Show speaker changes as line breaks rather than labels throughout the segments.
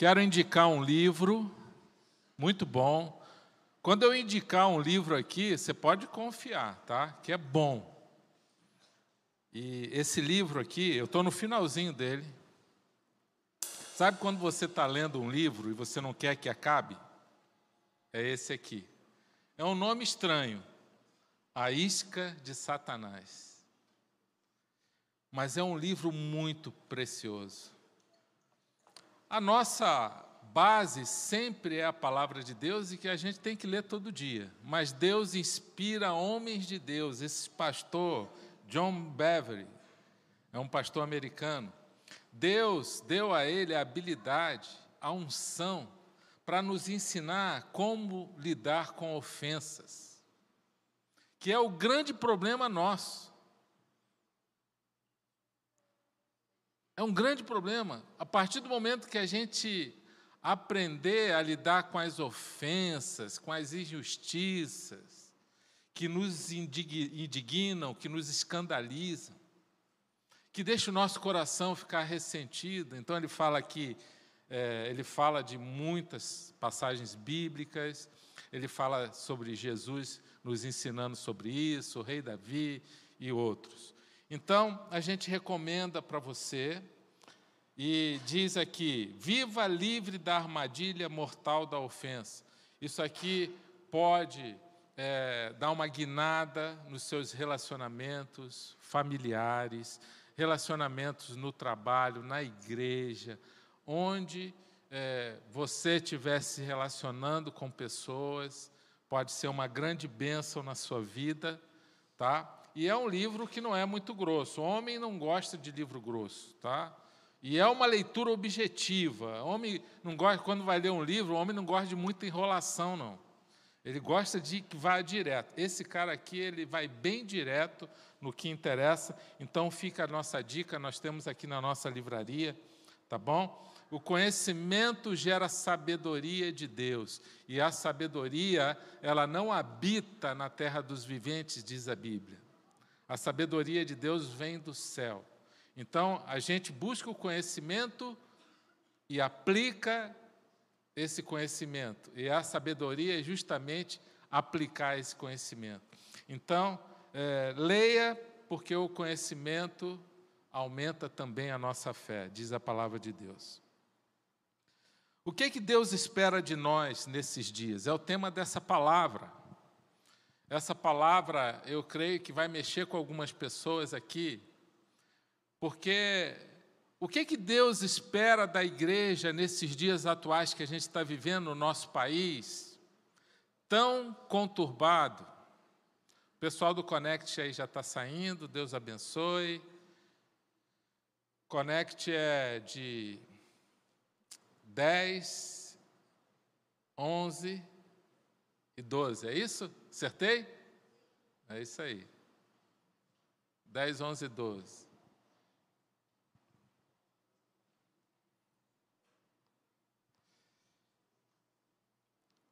Quero indicar um livro muito bom. Quando eu indicar um livro aqui, você pode confiar, tá? Que é bom. E esse livro aqui, eu estou no finalzinho dele. Sabe quando você está lendo um livro e você não quer que acabe? É esse aqui. É um nome estranho. A Isca de Satanás. Mas é um livro muito precioso. A nossa base sempre é a palavra de Deus e que a gente tem que ler todo dia. Mas Deus inspira homens de Deus. Esse pastor, John Beverly, é um pastor americano. Deus deu a ele a habilidade, a unção, para nos ensinar como lidar com ofensas, que é o grande problema nosso. É um grande problema. A partir do momento que a gente aprender a lidar com as ofensas, com as injustiças, que nos indignam, que nos escandalizam, que deixa o nosso coração ficar ressentido. Então ele fala aqui, é, ele fala de muitas passagens bíblicas, ele fala sobre Jesus nos ensinando sobre isso, o rei Davi e outros. Então, a gente recomenda para você, e diz aqui: viva livre da armadilha mortal da ofensa. Isso aqui pode é, dar uma guinada nos seus relacionamentos familiares, relacionamentos no trabalho, na igreja, onde é, você estiver se relacionando com pessoas, pode ser uma grande bênção na sua vida, tá? E é um livro que não é muito grosso. O homem não gosta de livro grosso, tá? E é uma leitura objetiva. O homem não gosta, quando vai ler um livro, o homem não gosta de muita enrolação, não. Ele gosta de que vá direto. Esse cara aqui, ele vai bem direto no que interessa. Então fica a nossa dica, nós temos aqui na nossa livraria, tá bom? O conhecimento gera sabedoria de Deus, e a sabedoria, ela não habita na terra dos viventes, diz a Bíblia. A sabedoria de Deus vem do céu. Então, a gente busca o conhecimento e aplica esse conhecimento. E a sabedoria é justamente aplicar esse conhecimento. Então, é, leia, porque o conhecimento aumenta também a nossa fé, diz a palavra de Deus. O que, que Deus espera de nós nesses dias? É o tema dessa palavra. Essa palavra, eu creio que vai mexer com algumas pessoas aqui, porque o que, que Deus espera da igreja nesses dias atuais que a gente está vivendo no nosso país, tão conturbado? O pessoal do Connect aí já está saindo, Deus abençoe. Connect é de 10, 11 e 12, é isso? Acertei? É isso aí. 10, 11 e 12.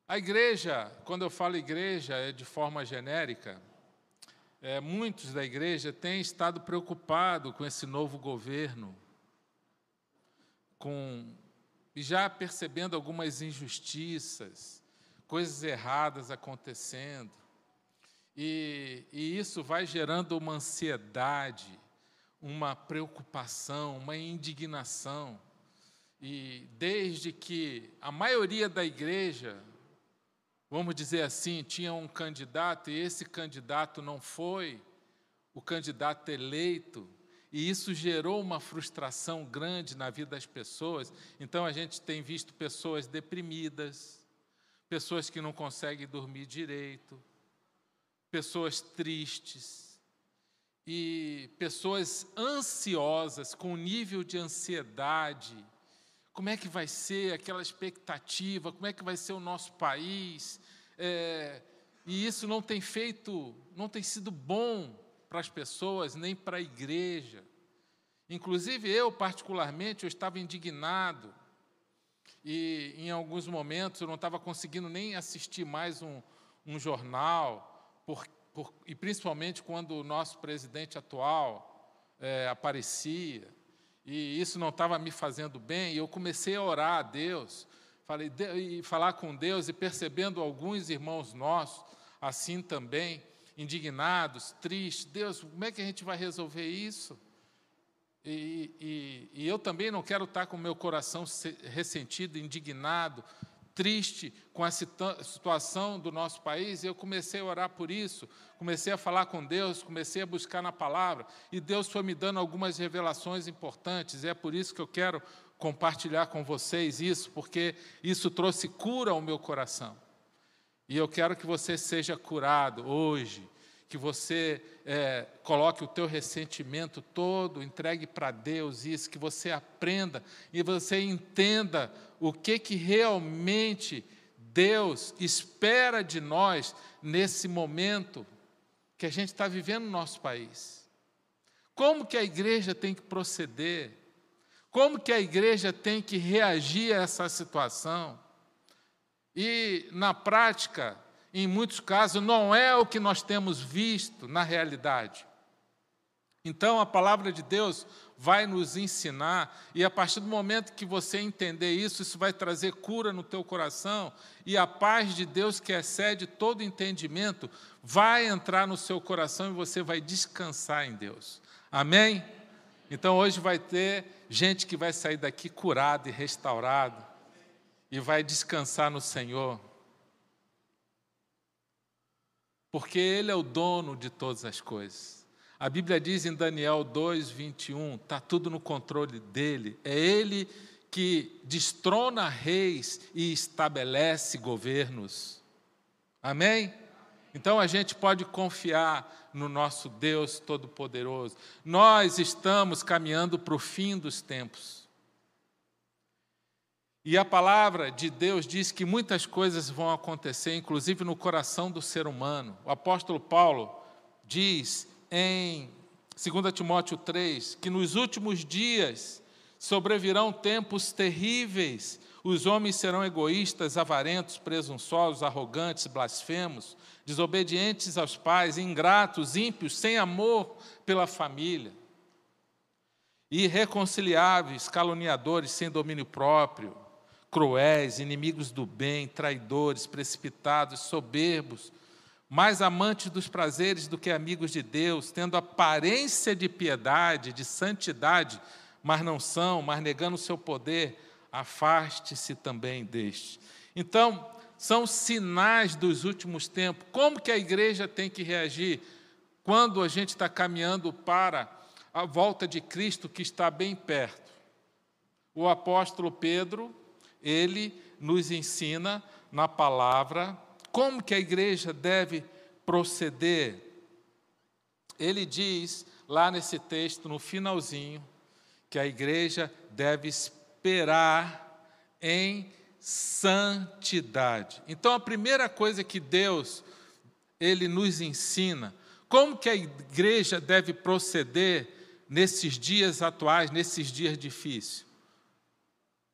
A igreja, quando eu falo igreja, é de forma genérica. É, muitos da igreja têm estado preocupados com esse novo governo, com e já percebendo algumas injustiças, coisas erradas acontecendo. E, e isso vai gerando uma ansiedade, uma preocupação, uma indignação. E desde que a maioria da igreja, vamos dizer assim, tinha um candidato e esse candidato não foi o candidato eleito, e isso gerou uma frustração grande na vida das pessoas. Então a gente tem visto pessoas deprimidas, pessoas que não conseguem dormir direito, pessoas tristes e pessoas ansiosas, com nível de ansiedade. Como é que vai ser aquela expectativa? Como é que vai ser o nosso país? É, e isso não tem feito, não tem sido bom para as pessoas, nem para a igreja. Inclusive eu, particularmente, eu estava indignado e em alguns momentos eu não estava conseguindo nem assistir mais um, um jornal, por, por, e principalmente quando o nosso presidente atual é, aparecia. e isso não estava me fazendo bem, e eu comecei a orar a Deus, falei, e falar com Deus, e percebendo alguns irmãos nossos, assim também, indignados, tristes, Deus, como é que a gente vai resolver isso? E, e, e eu também não quero estar com o meu coração ressentido, indignado, triste com a situação do nosso país, eu comecei a orar por isso, comecei a falar com Deus, comecei a buscar na palavra, e Deus foi me dando algumas revelações importantes, e é por isso que eu quero compartilhar com vocês isso, porque isso trouxe cura ao meu coração. E eu quero que você seja curado hoje, que você é, coloque o teu ressentimento todo, entregue para Deus isso, que você aprenda e você entenda o que, que realmente Deus espera de nós nesse momento que a gente está vivendo no nosso país. Como que a igreja tem que proceder? Como que a igreja tem que reagir a essa situação? E, na prática, em muitos casos, não é o que nós temos visto na realidade. Então, a palavra de Deus vai nos ensinar, e a partir do momento que você entender isso, isso vai trazer cura no teu coração, e a paz de Deus, que excede todo entendimento, vai entrar no seu coração e você vai descansar em Deus. Amém? Então, hoje vai ter gente que vai sair daqui curada e restaurada, e vai descansar no Senhor porque Ele é o dono de todas as coisas. A Bíblia diz em Daniel 2, 21, está tudo no controle dele. É Ele que destrona reis e estabelece governos. Amém? Então a gente pode confiar no nosso Deus Todo-Poderoso. Nós estamos caminhando para o fim dos tempos. E a palavra de Deus diz que muitas coisas vão acontecer, inclusive no coração do ser humano. O apóstolo Paulo diz em 2 Timóteo 3 que nos últimos dias sobrevirão tempos terríveis. Os homens serão egoístas, avarentos, presunçosos, arrogantes, blasfemos, desobedientes aos pais, ingratos, ímpios, sem amor pela família, irreconciliáveis, caluniadores, sem domínio próprio cruéis, inimigos do bem, traidores, precipitados, soberbos, mais amantes dos prazeres do que amigos de Deus, tendo aparência de piedade, de santidade, mas não são, mas negando o seu poder, afaste-se também deste. Então, são sinais dos últimos tempos. Como que a igreja tem que reagir quando a gente está caminhando para a volta de Cristo que está bem perto? O apóstolo Pedro ele nos ensina na palavra como que a igreja deve proceder. Ele diz lá nesse texto, no finalzinho, que a igreja deve esperar em santidade. Então a primeira coisa que Deus ele nos ensina, como que a igreja deve proceder nesses dias atuais, nesses dias difíceis?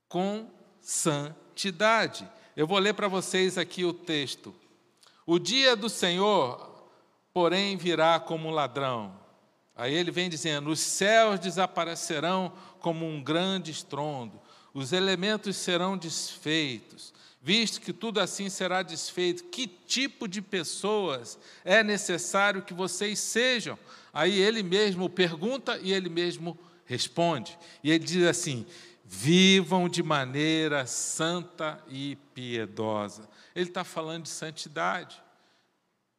Com santidade. Eu vou ler para vocês aqui o texto. O dia do Senhor, porém, virá como um ladrão. Aí ele vem dizendo: os céus desaparecerão como um grande estrondo, os elementos serão desfeitos. Visto que tudo assim será desfeito, que tipo de pessoas é necessário que vocês sejam? Aí ele mesmo pergunta e ele mesmo responde. E ele diz assim: vivam de maneira santa e piedosa. Ele está falando de santidade.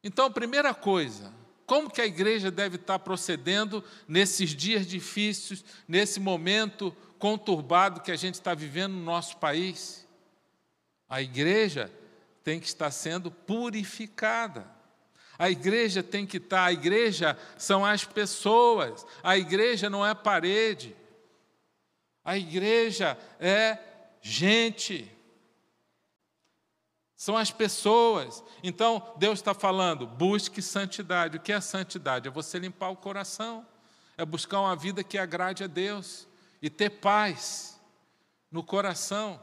Então, primeira coisa, como que a igreja deve estar procedendo nesses dias difíceis, nesse momento conturbado que a gente está vivendo no nosso país? A igreja tem que estar sendo purificada. A igreja tem que estar, a igreja são as pessoas, a igreja não é parede. A igreja é gente. São as pessoas. Então, Deus está falando: busque santidade. O que é santidade? É você limpar o coração, é buscar uma vida que agrade a Deus e ter paz no coração.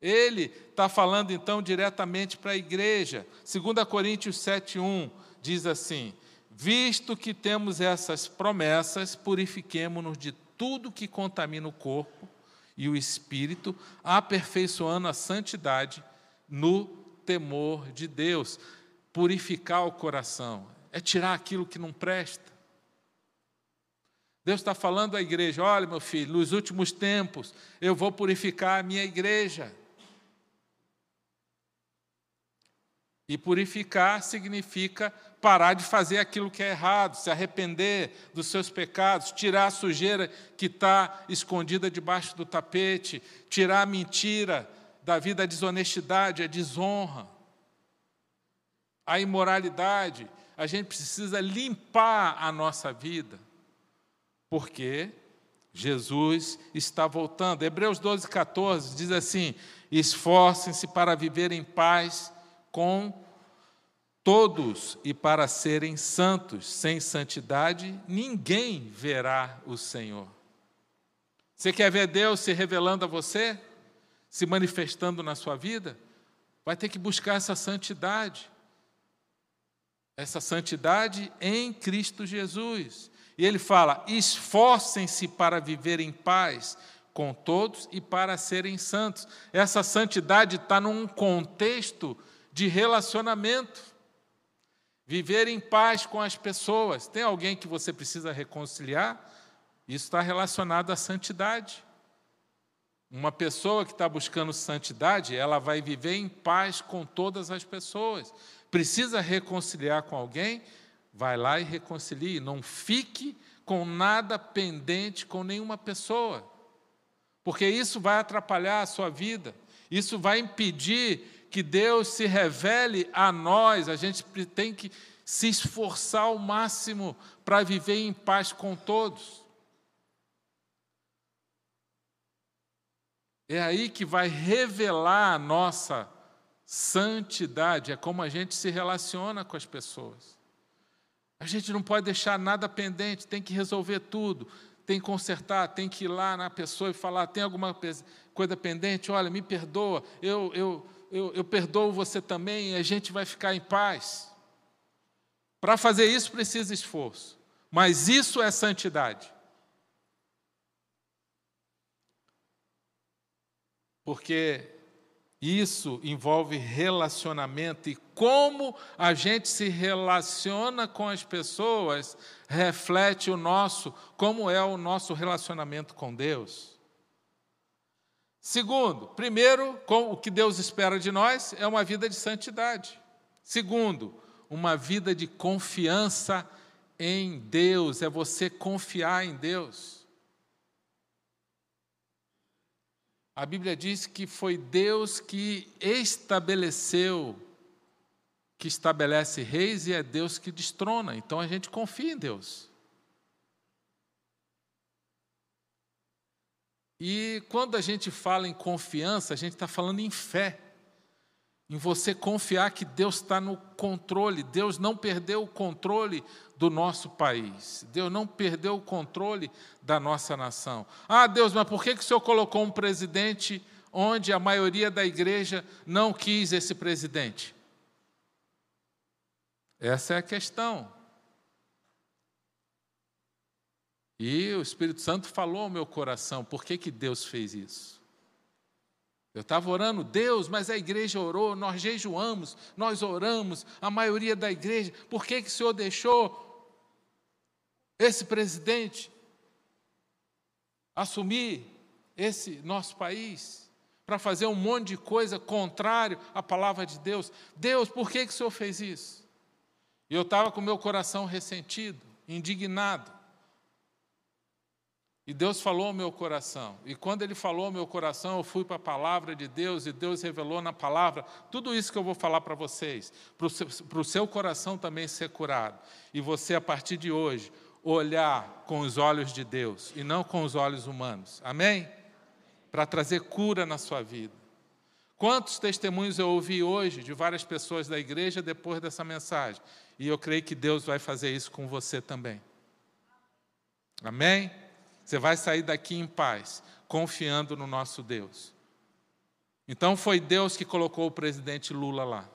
Ele está falando então diretamente para a igreja. 2 Coríntios 7,1 diz assim: Visto que temos essas promessas, purifiquemo-nos de tudo que contamina o corpo e o espírito, aperfeiçoando a santidade no temor de Deus. Purificar o coração é tirar aquilo que não presta. Deus está falando à igreja: olha, meu filho, nos últimos tempos eu vou purificar a minha igreja. E purificar significa parar de fazer aquilo que é errado, se arrepender dos seus pecados, tirar a sujeira que está escondida debaixo do tapete, tirar a mentira da vida, a desonestidade, a desonra, a imoralidade. A gente precisa limpar a nossa vida, porque Jesus está voltando. Hebreus 12, 14 diz assim: esforcem-se para viver em paz com todos e para serem santos. Sem santidade, ninguém verá o Senhor. Você quer ver Deus se revelando a você? Se manifestando na sua vida? Vai ter que buscar essa santidade. Essa santidade em Cristo Jesus. E ele fala: esforcem-se para viver em paz com todos e para serem santos. Essa santidade está num contexto de relacionamento. Viver em paz com as pessoas. Tem alguém que você precisa reconciliar? Isso está relacionado à santidade. Uma pessoa que está buscando santidade, ela vai viver em paz com todas as pessoas. Precisa reconciliar com alguém? Vai lá e reconcilie. Não fique com nada pendente com nenhuma pessoa, porque isso vai atrapalhar a sua vida, isso vai impedir que Deus se revele a nós, a gente tem que se esforçar ao máximo para viver em paz com todos. É aí que vai revelar a nossa santidade, é como a gente se relaciona com as pessoas. A gente não pode deixar nada pendente, tem que resolver tudo, tem que consertar, tem que ir lá na pessoa e falar: tem alguma coisa pendente? Olha, me perdoa, eu, eu, eu, eu perdoo você também e a gente vai ficar em paz. Para fazer isso precisa esforço, mas isso é santidade. Porque isso envolve relacionamento e como a gente se relaciona com as pessoas reflete o nosso, como é o nosso relacionamento com Deus. Segundo, primeiro, o que Deus espera de nós é uma vida de santidade. Segundo, uma vida de confiança em Deus, é você confiar em Deus. A Bíblia diz que foi Deus que estabeleceu, que estabelece reis e é Deus que destrona. Então a gente confia em Deus. E quando a gente fala em confiança, a gente está falando em fé, em você confiar que Deus está no controle. Deus não perdeu o controle do nosso país, Deus não perdeu o controle da nossa nação. Ah, Deus, mas por que, que o Senhor colocou um presidente onde a maioria da igreja não quis esse presidente? Essa é a questão. E o Espírito Santo falou ao meu coração: por que, que Deus fez isso? Eu estava orando, Deus, mas a igreja orou, nós jejuamos, nós oramos, a maioria da igreja, por que, que o Senhor deixou esse presidente assumir esse nosso país? Para fazer um monte de coisa contrário à palavra de Deus. Deus, por que, que o Senhor fez isso? E eu estava com meu coração ressentido, indignado. E Deus falou ao meu coração. E quando Ele falou ao meu coração, eu fui para a palavra de Deus e Deus revelou na palavra tudo isso que eu vou falar para vocês, para o, seu, seu coração também ser curado. E você, a partir de hoje, olhar com os olhos de Deus e não com os olhos humanos. Amém? Para trazer cura na sua vida. Quantos testemunhos eu ouvi hoje de várias pessoas da igreja depois dessa mensagem? E eu creio que Deus vai fazer isso com você também. Amém? Você vai sair daqui em paz, confiando no nosso Deus. Então foi Deus que colocou o presidente Lula lá.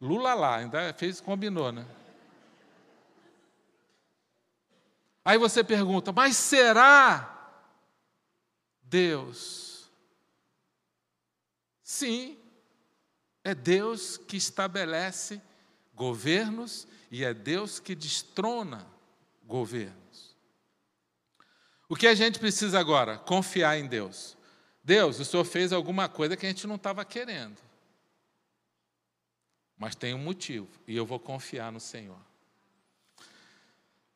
Lula lá, ainda fez, combinou, né? Aí você pergunta, mas será Deus? Sim, é Deus que estabelece governos e é Deus que destrona governos. O que a gente precisa agora? Confiar em Deus. Deus, o Senhor fez alguma coisa que a gente não estava querendo. Mas tem um motivo, e eu vou confiar no Senhor.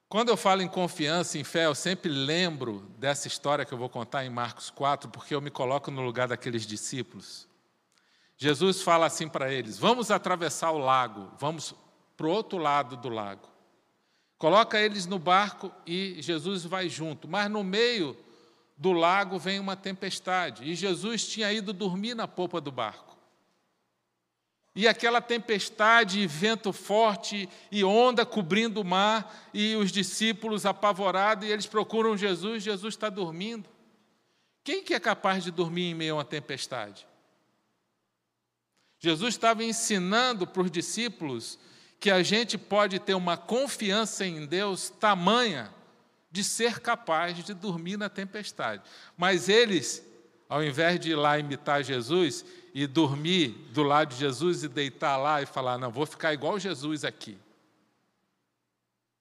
Quando eu falo em confiança, em fé, eu sempre lembro dessa história que eu vou contar em Marcos 4, porque eu me coloco no lugar daqueles discípulos. Jesus fala assim para eles: Vamos atravessar o lago, vamos para o outro lado do lago. Coloca eles no barco e Jesus vai junto, mas no meio do lago vem uma tempestade e Jesus tinha ido dormir na popa do barco. E aquela tempestade, vento forte e onda cobrindo o mar, e os discípulos apavorados, e eles procuram Jesus, Jesus está dormindo. Quem que é capaz de dormir em meio a uma tempestade? Jesus estava ensinando para os discípulos que a gente pode ter uma confiança em Deus tamanha de ser capaz de dormir na tempestade. Mas eles, ao invés de ir lá imitar Jesus e dormir do lado de Jesus e deitar lá e falar, não, vou ficar igual Jesus aqui.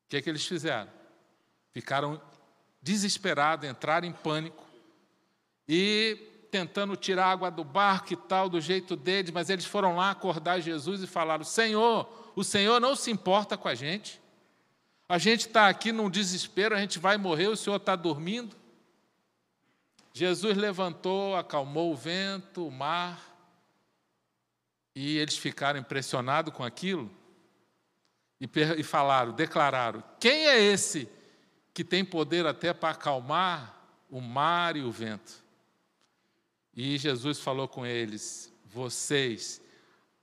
O que é que eles fizeram? Ficaram desesperados, entraram em pânico e tentando tirar água do barco e tal, do jeito deles, mas eles foram lá acordar Jesus e falaram: Senhor, o Senhor não se importa com a gente. A gente está aqui num desespero, a gente vai morrer, o Senhor está dormindo. Jesus levantou, acalmou o vento, o mar, e eles ficaram impressionados com aquilo e, e falaram, declararam: Quem é esse que tem poder até para acalmar o mar e o vento? E Jesus falou com eles: Vocês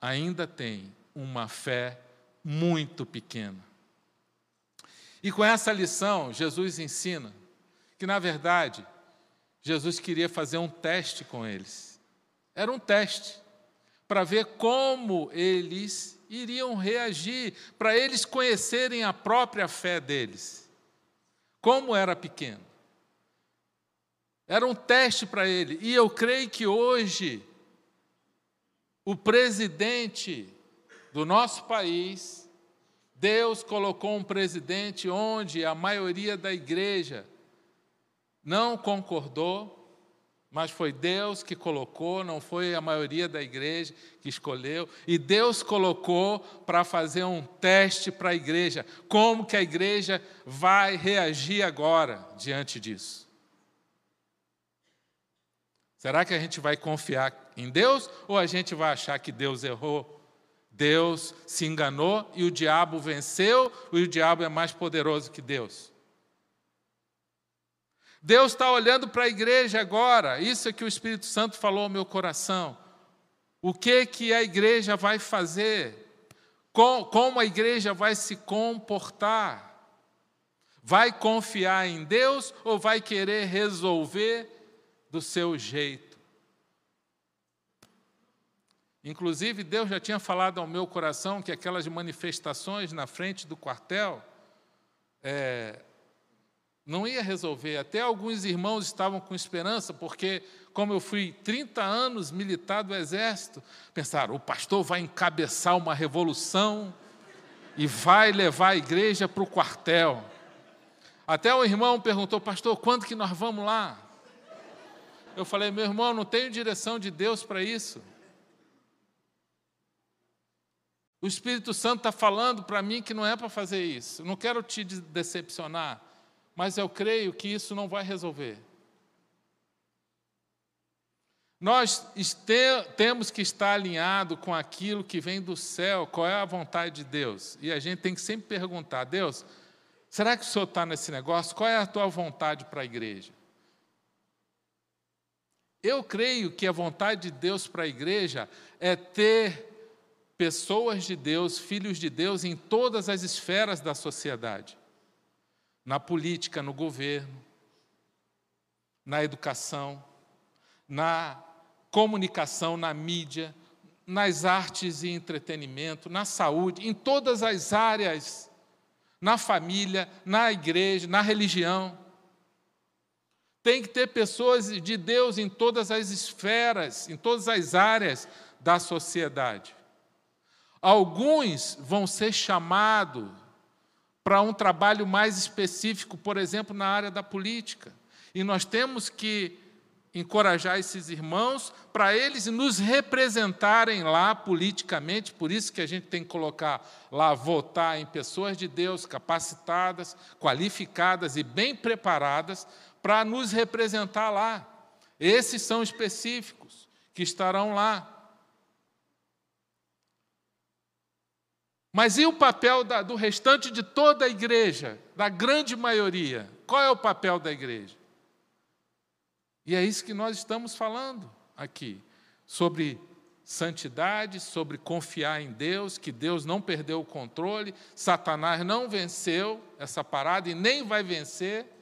ainda têm uma fé muito pequena. E com essa lição, Jesus ensina que, na verdade, Jesus queria fazer um teste com eles. Era um teste para ver como eles iriam reagir, para eles conhecerem a própria fé deles. Como era pequeno. Era um teste para ele. E eu creio que hoje, o presidente do nosso país, Deus colocou um presidente onde a maioria da igreja não concordou, mas foi Deus que colocou, não foi a maioria da igreja que escolheu, e Deus colocou para fazer um teste para a igreja, como que a igreja vai reagir agora diante disso. Será que a gente vai confiar em Deus ou a gente vai achar que Deus errou Deus se enganou e o diabo venceu, e o diabo é mais poderoso que Deus. Deus está olhando para a igreja agora, isso é que o Espírito Santo falou ao meu coração. O que que a igreja vai fazer? Como a igreja vai se comportar? Vai confiar em Deus ou vai querer resolver do seu jeito? Inclusive, Deus já tinha falado ao meu coração que aquelas manifestações na frente do quartel é, não ia resolver. Até alguns irmãos estavam com esperança, porque, como eu fui 30 anos militar do Exército, pensaram: o pastor vai encabeçar uma revolução e vai levar a igreja para o quartel. Até o irmão perguntou, pastor, quando que nós vamos lá? Eu falei, meu irmão, não tenho direção de Deus para isso. O Espírito Santo está falando para mim que não é para fazer isso. Não quero te decepcionar, mas eu creio que isso não vai resolver. Nós temos que estar alinhado com aquilo que vem do céu, qual é a vontade de Deus. E a gente tem que sempre perguntar: Deus, será que o Senhor está nesse negócio? Qual é a tua vontade para a igreja? Eu creio que a vontade de Deus para a igreja é ter pessoas de Deus, filhos de Deus em todas as esferas da sociedade na política, no governo, na educação, na comunicação, na mídia, nas artes e entretenimento, na saúde, em todas as áreas. na família, na igreja, na religião. Tem que ter pessoas de Deus em todas as esferas, em todas as áreas da sociedade. Alguns vão ser chamados para um trabalho mais específico, por exemplo, na área da política. E nós temos que encorajar esses irmãos para eles nos representarem lá politicamente, por isso que a gente tem que colocar lá, votar em pessoas de Deus capacitadas, qualificadas e bem preparadas para nos representar lá. Esses são específicos que estarão lá. Mas e o papel da, do restante de toda a igreja, da grande maioria? Qual é o papel da igreja? E é isso que nós estamos falando aqui, sobre santidade, sobre confiar em Deus, que Deus não perdeu o controle, Satanás não venceu essa parada e nem vai vencer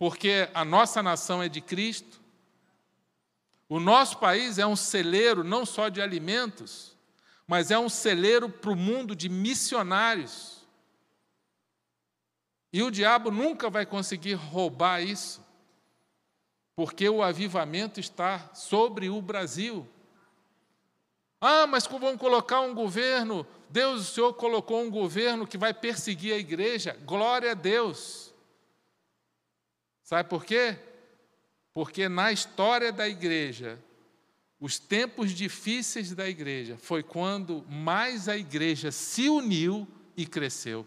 porque a nossa nação é de Cristo. O nosso país é um celeiro não só de alimentos, mas é um celeiro para o mundo de missionários. E o diabo nunca vai conseguir roubar isso, porque o avivamento está sobre o Brasil. Ah, mas vão colocar um governo, Deus, o Senhor colocou um governo que vai perseguir a igreja, glória a Deus. Sabe por quê? Porque na história da igreja, os tempos difíceis da igreja foi quando mais a igreja se uniu e cresceu.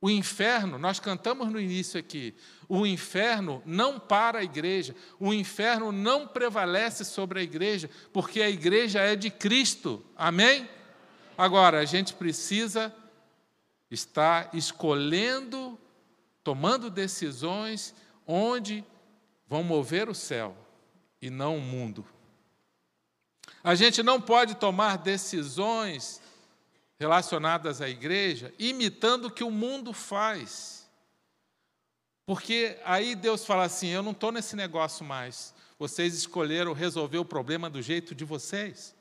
O inferno, nós cantamos no início aqui, o inferno não para a igreja, o inferno não prevalece sobre a igreja, porque a igreja é de Cristo. Amém? Agora, a gente precisa estar escolhendo tomando decisões onde vão mover o céu e não o mundo. A gente não pode tomar decisões relacionadas à igreja imitando o que o mundo faz. Porque aí Deus fala assim: eu não estou nesse negócio mais. Vocês escolheram resolver o problema do jeito de vocês.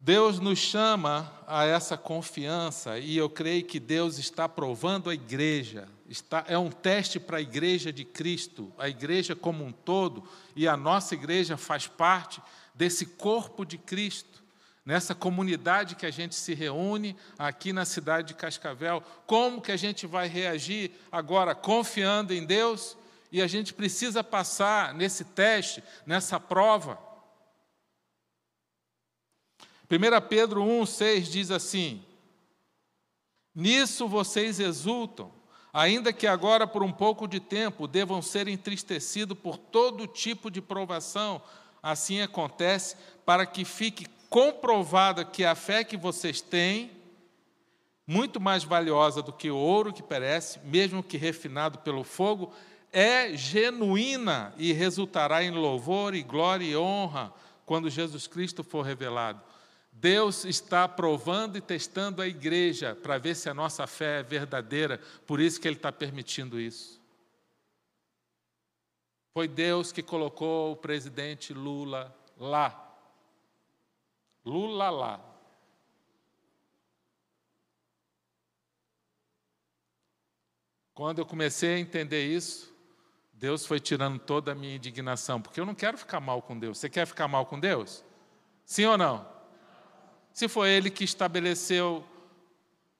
Deus nos chama a essa confiança e eu creio que Deus está provando a igreja. Está, é um teste para a igreja de Cristo, a igreja como um todo, e a nossa igreja faz parte desse corpo de Cristo, nessa comunidade que a gente se reúne aqui na cidade de Cascavel. Como que a gente vai reagir agora confiando em Deus? E a gente precisa passar nesse teste, nessa prova. 1 Pedro 1,6 diz assim: Nisso vocês exultam, ainda que agora por um pouco de tempo devam ser entristecidos por todo tipo de provação, assim acontece, para que fique comprovada que a fé que vocês têm, muito mais valiosa do que o ouro que perece, mesmo que refinado pelo fogo, é genuína e resultará em louvor e glória e honra quando Jesus Cristo for revelado. Deus está provando e testando a igreja para ver se a nossa fé é verdadeira, por isso que Ele está permitindo isso. Foi Deus que colocou o presidente Lula lá. Lula lá. Quando eu comecei a entender isso, Deus foi tirando toda a minha indignação, porque eu não quero ficar mal com Deus. Você quer ficar mal com Deus? Sim ou não? Se foi ele que estabeleceu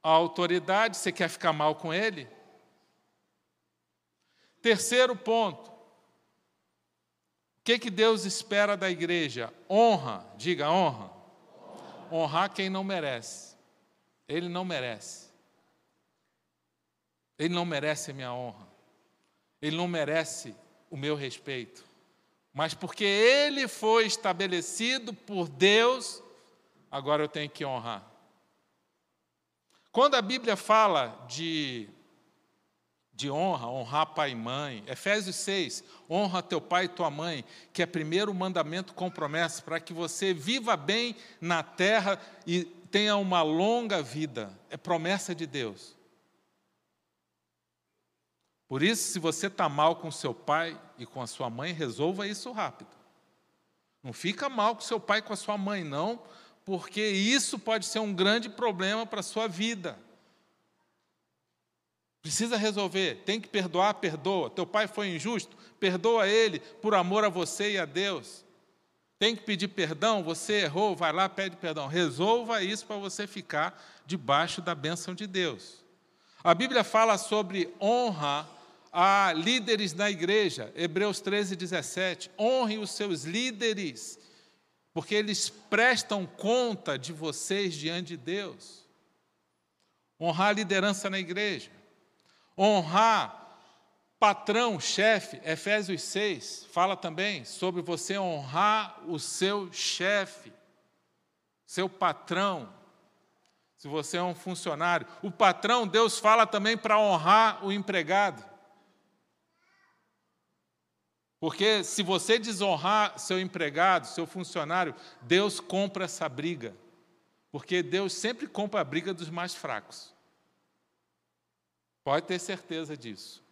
a autoridade, você quer ficar mal com ele? Terceiro ponto. O que, que Deus espera da igreja? Honra, diga honra. Honrar quem não merece. Ele não merece. Ele não merece a minha honra. Ele não merece o meu respeito. Mas porque ele foi estabelecido por Deus agora eu tenho que honrar. Quando a Bíblia fala de, de honra, honrar pai e mãe, Efésios 6, honra teu pai e tua mãe, que é primeiro mandamento com promessa, para que você viva bem na terra e tenha uma longa vida, é promessa de Deus. Por isso, se você está mal com seu pai e com a sua mãe, resolva isso rápido. Não fica mal com seu pai e com a sua mãe, não, porque isso pode ser um grande problema para a sua vida. Precisa resolver, tem que perdoar, perdoa. Teu pai foi injusto, perdoa ele por amor a você e a Deus. Tem que pedir perdão, você errou, vai lá, pede perdão. Resolva isso para você ficar debaixo da bênção de Deus. A Bíblia fala sobre honra a líderes na igreja, Hebreus 13, 17. Honre os seus líderes, porque eles prestam conta de vocês diante de Deus. Honrar a liderança na igreja. Honrar patrão, chefe, Efésios 6, fala também sobre você honrar o seu chefe, seu patrão. Se você é um funcionário, o patrão, Deus fala também para honrar o empregado. Porque se você desonrar seu empregado, seu funcionário, Deus compra essa briga. Porque Deus sempre compra a briga dos mais fracos. Pode ter certeza disso.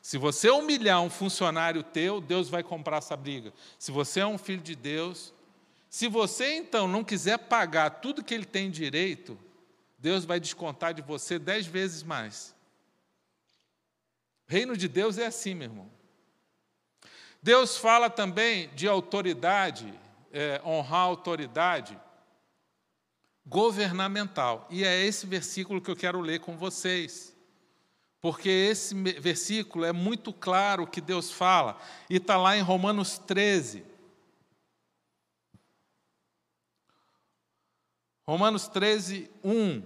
Se você humilhar um funcionário teu, Deus vai comprar essa briga. Se você é um filho de Deus, se você então não quiser pagar tudo que ele tem direito, Deus vai descontar de você dez vezes mais. O reino de Deus é assim, meu irmão. Deus fala também de autoridade, é, honrar a autoridade governamental. E é esse versículo que eu quero ler com vocês porque esse versículo é muito claro o que Deus fala, e está lá em Romanos 13. Romanos 13, 1.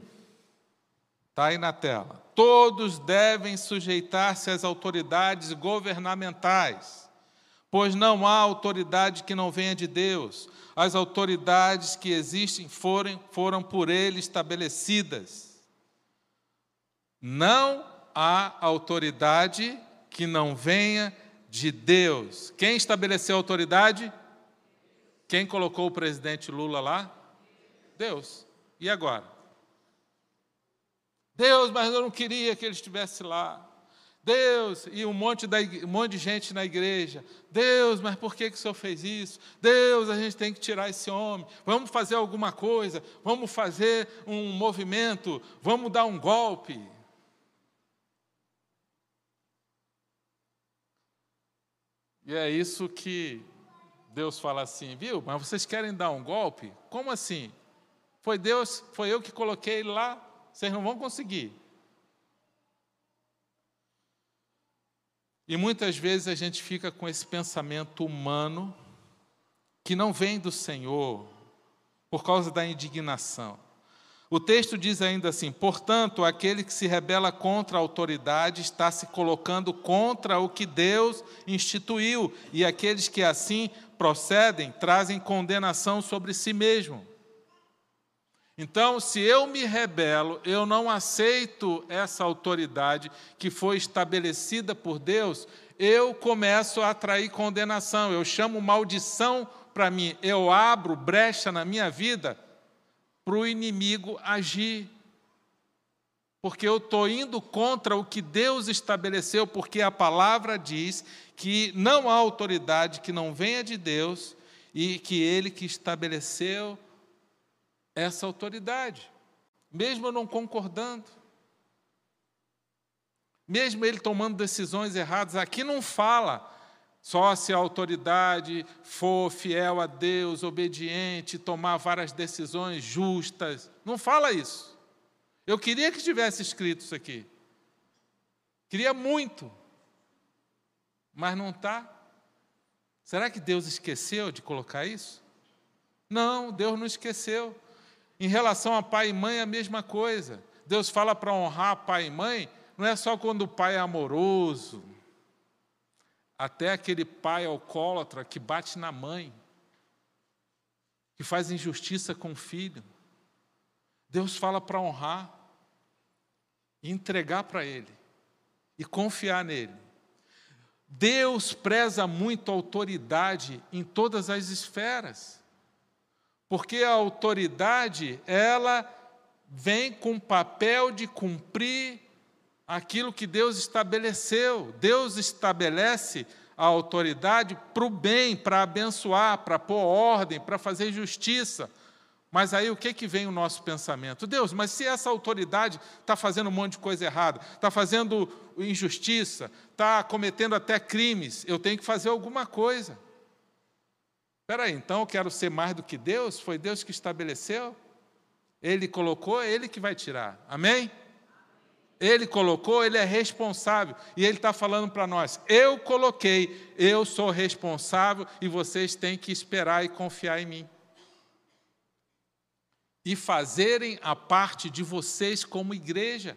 Está aí na tela. Todos devem sujeitar-se às autoridades governamentais, pois não há autoridade que não venha de Deus. As autoridades que existem foram, foram por Ele estabelecidas. Não há autoridade que não venha de Deus. Quem estabeleceu a autoridade? Quem colocou o presidente Lula lá? Deus. E agora? Deus, mas eu não queria que ele estivesse lá. Deus, e um monte, da, um monte de gente na igreja. Deus, mas por que, que o Senhor fez isso? Deus, a gente tem que tirar esse homem. Vamos fazer alguma coisa. Vamos fazer um movimento. Vamos dar um golpe. E é isso que Deus fala assim, viu? Mas vocês querem dar um golpe? Como assim? Foi Deus, foi eu que coloquei lá, vocês não vão conseguir. E muitas vezes a gente fica com esse pensamento humano que não vem do Senhor por causa da indignação. O texto diz ainda assim: portanto, aquele que se rebela contra a autoridade está se colocando contra o que Deus instituiu, e aqueles que assim procedem trazem condenação sobre si mesmo. Então, se eu me rebelo, eu não aceito essa autoridade que foi estabelecida por Deus, eu começo a atrair condenação, eu chamo maldição para mim, eu abro brecha na minha vida para o inimigo agir. Porque eu estou indo contra o que Deus estabeleceu, porque a palavra diz que não há autoridade que não venha de Deus e que Ele que estabeleceu essa autoridade, mesmo eu não concordando, mesmo ele tomando decisões erradas, aqui não fala só se a autoridade for fiel a Deus, obediente, tomar várias decisões justas. Não fala isso. Eu queria que tivesse escrito isso aqui. Queria muito. Mas não está. Será que Deus esqueceu de colocar isso? Não, Deus não esqueceu. Em relação a pai e mãe, é a mesma coisa. Deus fala para honrar pai e mãe, não é só quando o pai é amoroso, até aquele pai alcoólatra que bate na mãe, que faz injustiça com o filho. Deus fala para honrar, e entregar para Ele e confiar nele. Deus preza muito a autoridade em todas as esferas, porque a autoridade, ela vem com o papel de cumprir aquilo que Deus estabeleceu. Deus estabelece a autoridade para o bem, para abençoar, para pôr ordem, para fazer justiça. Mas aí o que, que vem o nosso pensamento? Deus, mas se essa autoridade está fazendo um monte de coisa errada, está fazendo injustiça, está cometendo até crimes, eu tenho que fazer alguma coisa. Espera aí, então eu quero ser mais do que Deus? Foi Deus que estabeleceu? Ele colocou, é Ele que vai tirar. Amém? Ele colocou, Ele é responsável. E Ele está falando para nós: eu coloquei, eu sou responsável e vocês têm que esperar e confiar em mim e fazerem a parte de vocês como igreja.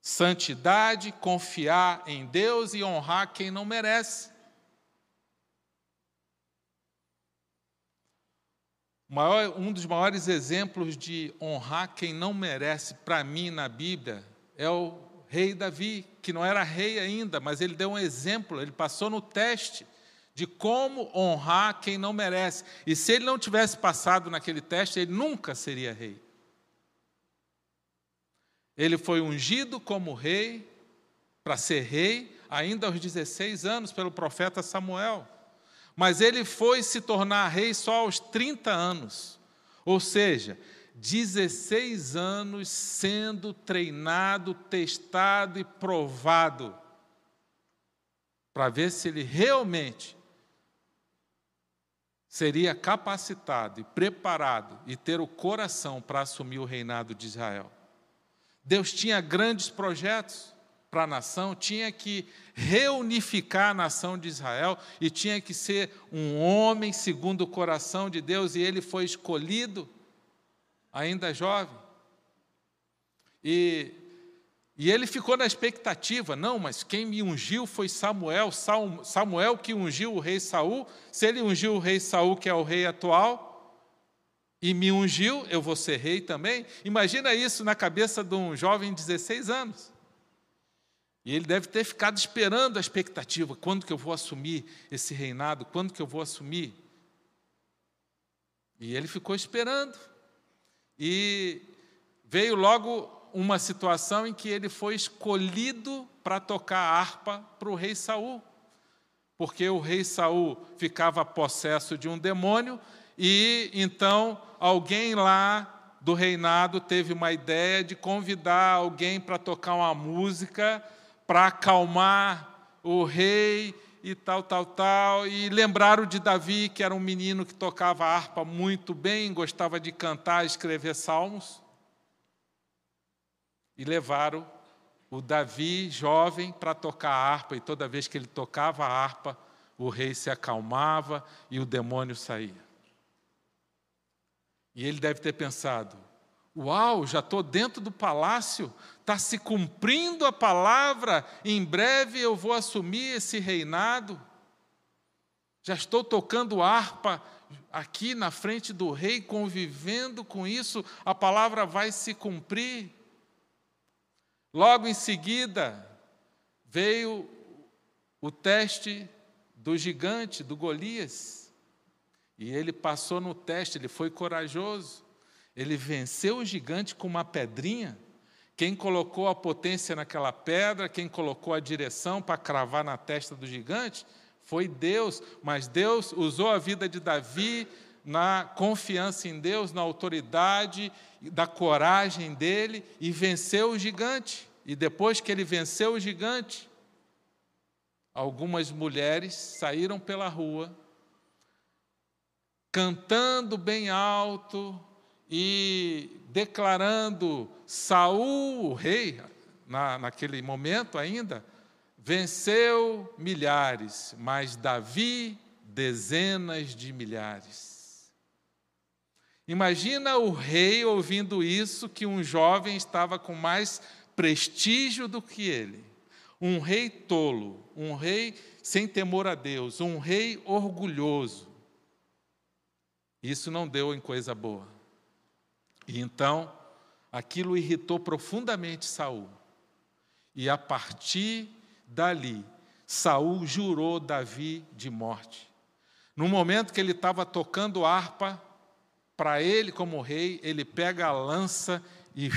Santidade, confiar em Deus e honrar quem não merece. Maior, um dos maiores exemplos de honrar quem não merece, para mim, na Bíblia, é o rei Davi, que não era rei ainda, mas ele deu um exemplo, ele passou no teste de como honrar quem não merece. E se ele não tivesse passado naquele teste, ele nunca seria rei. Ele foi ungido como rei, para ser rei, ainda aos 16 anos, pelo profeta Samuel. Mas ele foi se tornar rei só aos 30 anos. Ou seja, 16 anos sendo treinado, testado e provado, para ver se ele realmente seria capacitado e preparado e ter o coração para assumir o reinado de Israel. Deus tinha grandes projetos para a nação, tinha que reunificar a nação de Israel e tinha que ser um homem segundo o coração de Deus, e ele foi escolhido ainda jovem. E e ele ficou na expectativa, não, mas quem me ungiu foi Samuel, Samuel que ungiu o rei Saul. Se ele ungiu o rei Saul, que é o rei atual, e me ungiu, eu vou ser rei também. Imagina isso na cabeça de um jovem de 16 anos. E ele deve ter ficado esperando a expectativa, quando que eu vou assumir esse reinado, quando que eu vou assumir? E ele ficou esperando. E veio logo uma situação em que ele foi escolhido para tocar harpa para o rei Saul. Porque o rei Saul ficava possesso de um demônio e então alguém lá do reinado teve uma ideia de convidar alguém para tocar uma música para acalmar o rei e tal, tal, tal. E lembraram de Davi, que era um menino que tocava harpa muito bem, gostava de cantar, escrever salmos e levaram o Davi jovem para tocar a harpa, e toda vez que ele tocava a harpa, o rei se acalmava e o demônio saía. E ele deve ter pensado: Uau, já estou dentro do palácio, está se cumprindo a palavra, em breve eu vou assumir esse reinado. Já estou tocando harpa aqui na frente do rei, convivendo com isso, a palavra vai se cumprir. Logo em seguida, veio o teste do gigante, do Golias. E ele passou no teste, ele foi corajoso. Ele venceu o gigante com uma pedrinha. Quem colocou a potência naquela pedra, quem colocou a direção para cravar na testa do gigante, foi Deus. Mas Deus usou a vida de Davi na confiança em Deus, na autoridade, da coragem dele e venceu o gigante. E depois que ele venceu o gigante, algumas mulheres saíram pela rua, cantando bem alto e declarando: Saul, o rei, na, naquele momento ainda, venceu milhares, mas Davi, dezenas de milhares. Imagina o rei ouvindo isso, que um jovem estava com mais prestígio do que ele. Um rei tolo, um rei sem temor a Deus, um rei orgulhoso. Isso não deu em coisa boa. E então, aquilo irritou profundamente Saul. E a partir dali, Saul jurou Davi de morte. No momento que ele estava tocando harpa, para ele como rei, ele pega a lança e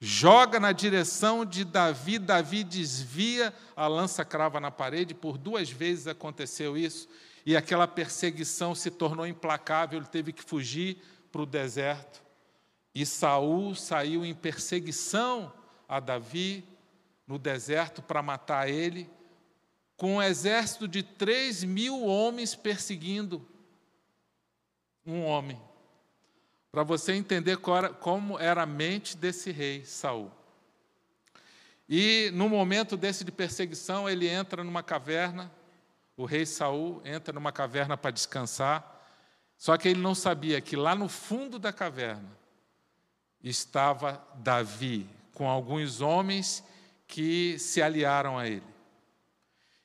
joga na direção de Davi, Davi desvia, a lança crava na parede, por duas vezes aconteceu isso. e aquela perseguição se tornou implacável, ele teve que fugir para o deserto. E Saul saiu em perseguição a Davi no deserto para matar ele, com um exército de três mil homens perseguindo um homem. Para você entender como era a mente desse rei Saul. E no momento desse de perseguição, ele entra numa caverna, o rei Saul entra numa caverna para descansar, só que ele não sabia que lá no fundo da caverna estava Davi, com alguns homens que se aliaram a ele.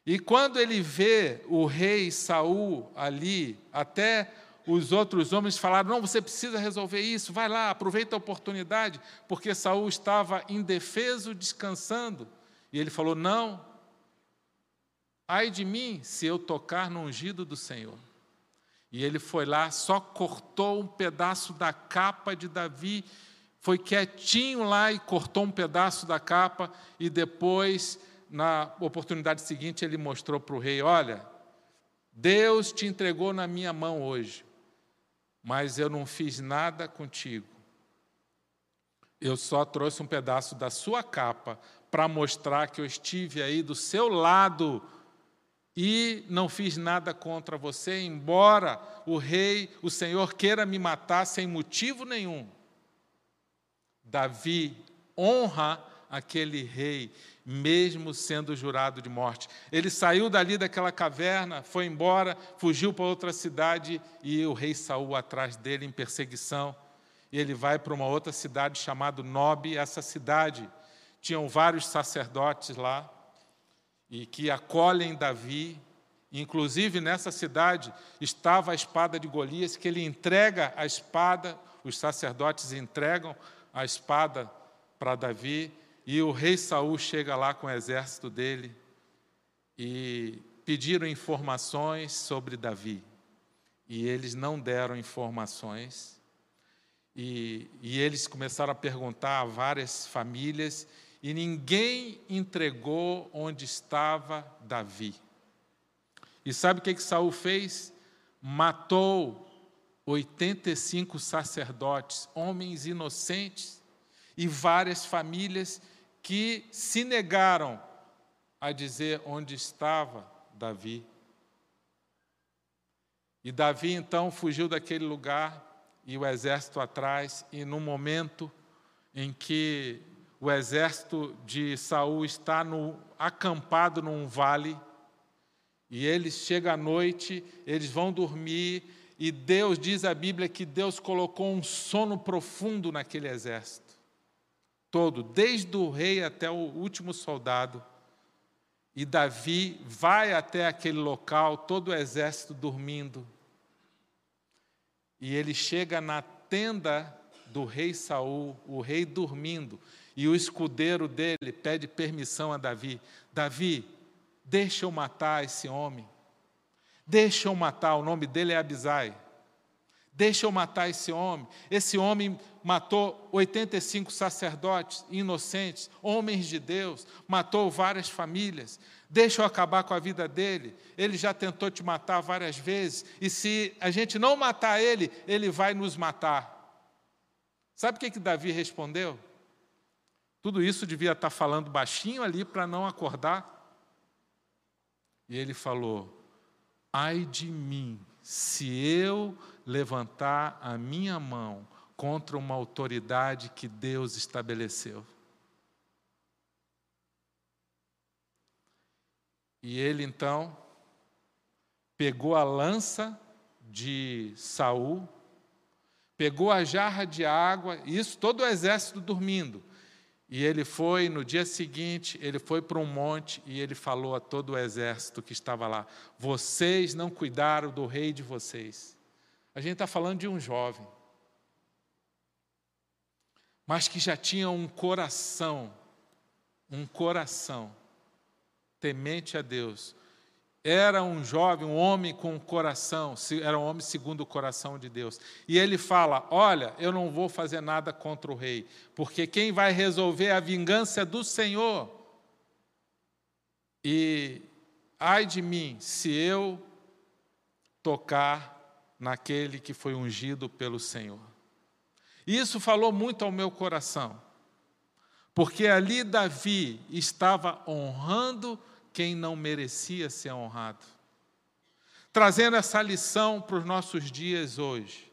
E quando ele vê o rei Saul ali, até os outros homens falaram: "Não, você precisa resolver isso, vai lá, aproveita a oportunidade", porque Saul estava indefeso, descansando. E ele falou: "Não. Ai de mim se eu tocar no ungido do Senhor". E ele foi lá, só cortou um pedaço da capa de Davi foi quietinho lá e cortou um pedaço da capa, e depois, na oportunidade seguinte, ele mostrou para o rei: Olha, Deus te entregou na minha mão hoje, mas eu não fiz nada contigo. Eu só trouxe um pedaço da sua capa para mostrar que eu estive aí do seu lado e não fiz nada contra você, embora o rei, o Senhor, queira me matar sem motivo nenhum. Davi honra aquele rei, mesmo sendo jurado de morte. Ele saiu dali daquela caverna, foi embora, fugiu para outra cidade e o rei Saul atrás dele em perseguição. E ele vai para uma outra cidade chamada Nob. Essa cidade tinham vários sacerdotes lá e que acolhem Davi. Inclusive nessa cidade estava a espada de Golias, que ele entrega a espada, os sacerdotes entregam a espada para Davi e o rei Saul chega lá com o exército dele e pediram informações sobre Davi. E eles não deram informações. E, e eles começaram a perguntar a várias famílias e ninguém entregou onde estava Davi. E sabe o que, que Saul fez? Matou 85 sacerdotes, homens inocentes, e várias famílias que se negaram a dizer onde estava Davi. E Davi então fugiu daquele lugar e o exército atrás, e no momento em que o exército de Saul está no, acampado num vale, e eles chegam à noite, eles vão dormir, e Deus, diz a Bíblia, que Deus colocou um sono profundo naquele exército. Todo, desde o rei até o último soldado. E Davi vai até aquele local, todo o exército dormindo. E ele chega na tenda do rei Saul, o rei dormindo, e o escudeiro dele pede permissão a Davi: Davi, deixa eu matar esse homem. Deixa eu matar, o nome dele é Abisai. Deixa eu matar esse homem. Esse homem matou 85 sacerdotes inocentes, homens de Deus, matou várias famílias. Deixa eu acabar com a vida dele. Ele já tentou te matar várias vezes, e se a gente não matar ele, ele vai nos matar. Sabe o que, que Davi respondeu? Tudo isso devia estar falando baixinho ali para não acordar. E ele falou: Ai de mim, se eu levantar a minha mão contra uma autoridade que Deus estabeleceu. E ele então pegou a lança de Saul, pegou a jarra de água, isso todo o exército dormindo. E ele foi, no dia seguinte, ele foi para um monte e ele falou a todo o exército que estava lá: Vocês não cuidaram do rei de vocês. A gente está falando de um jovem, mas que já tinha um coração, um coração temente a Deus, era um jovem, um homem com coração, era um homem segundo o coração de Deus. E ele fala: Olha, eu não vou fazer nada contra o rei, porque quem vai resolver a vingança é do Senhor. E ai de mim, se eu tocar naquele que foi ungido pelo Senhor. Isso falou muito ao meu coração, porque ali Davi estava honrando quem não merecia ser honrado, trazendo essa lição para os nossos dias hoje.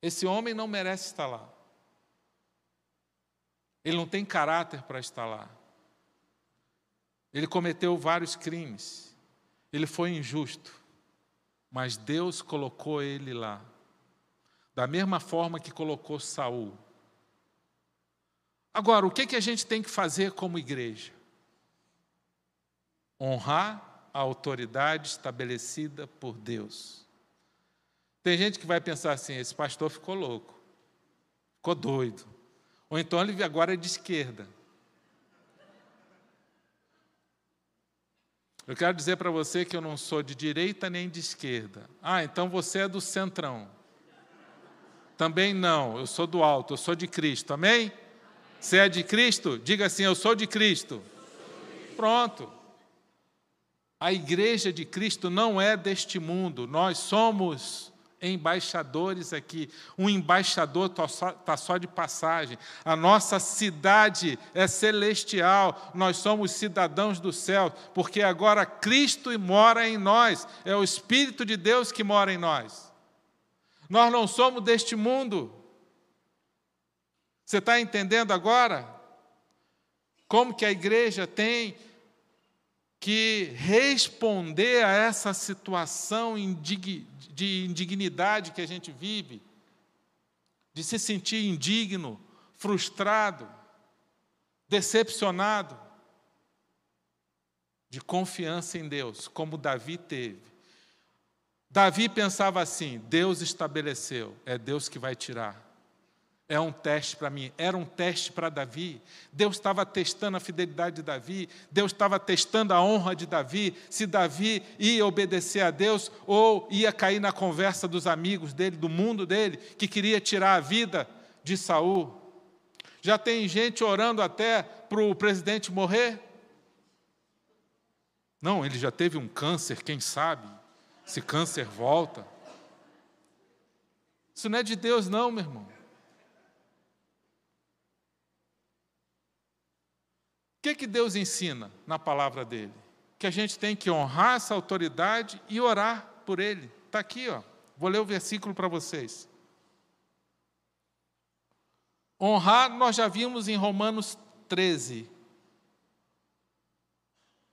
Esse homem não merece estar lá. Ele não tem caráter para estar lá. Ele cometeu vários crimes. Ele foi injusto. Mas Deus colocou ele lá. Da mesma forma que colocou Saul. Agora, o que, que a gente tem que fazer como igreja? Honrar a autoridade estabelecida por Deus. Tem gente que vai pensar assim: esse pastor ficou louco, ficou doido. Ou então ele agora é de esquerda. Eu quero dizer para você que eu não sou de direita nem de esquerda. Ah, então você é do centrão. Também não, eu sou do alto, eu sou de Cristo, amém? Você é de Cristo? Diga assim: eu sou de Cristo. Pronto. A igreja de Cristo não é deste mundo, nós somos embaixadores aqui. Um embaixador está só, tá só de passagem. A nossa cidade é celestial, nós somos cidadãos do céu, porque agora Cristo mora em nós, é o Espírito de Deus que mora em nós. Nós não somos deste mundo. Você está entendendo agora? Como que a igreja tem que responder a essa situação de indignidade que a gente vive, de se sentir indigno, frustrado, decepcionado, de confiança em Deus, como Davi teve. Davi pensava assim: Deus estabeleceu, é Deus que vai tirar. É um teste para mim, era um teste para Davi. Deus estava testando a fidelidade de Davi, Deus estava testando a honra de Davi, se Davi ia obedecer a Deus ou ia cair na conversa dos amigos dele, do mundo dele, que queria tirar a vida de Saul. Já tem gente orando até para o presidente morrer? Não, ele já teve um câncer, quem sabe? Se câncer volta. Isso não é de Deus, não, meu irmão. O que, que Deus ensina na palavra dele? Que a gente tem que honrar essa autoridade e orar por ele. Está aqui, ó. Vou ler o versículo para vocês. Honrar, nós já vimos em Romanos 13.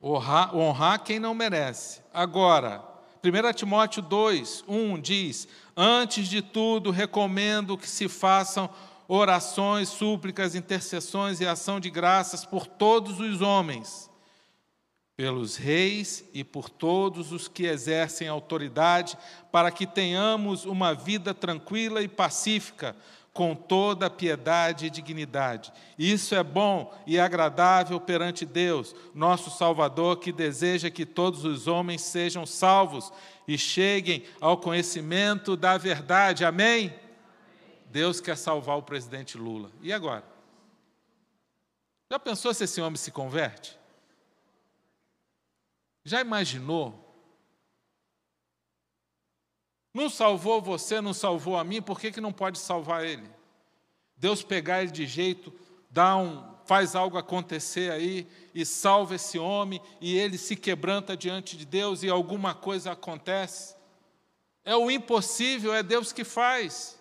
Honrar, honrar quem não merece. Agora, 1 Timóteo 2, 1 diz: Antes de tudo, recomendo que se façam orações, súplicas, intercessões e ação de graças por todos os homens, pelos reis e por todos os que exercem autoridade, para que tenhamos uma vida tranquila e pacífica, com toda piedade e dignidade. Isso é bom e agradável perante Deus, nosso Salvador, que deseja que todos os homens sejam salvos e cheguem ao conhecimento da verdade. Amém? Deus quer salvar o presidente Lula. E agora? Já pensou se esse homem se converte? Já imaginou? Não salvou você, não salvou a mim, por que, que não pode salvar ele? Deus pegar ele de jeito, dá um, faz algo acontecer aí e salva esse homem e ele se quebranta diante de Deus e alguma coisa acontece. É o impossível, é Deus que faz.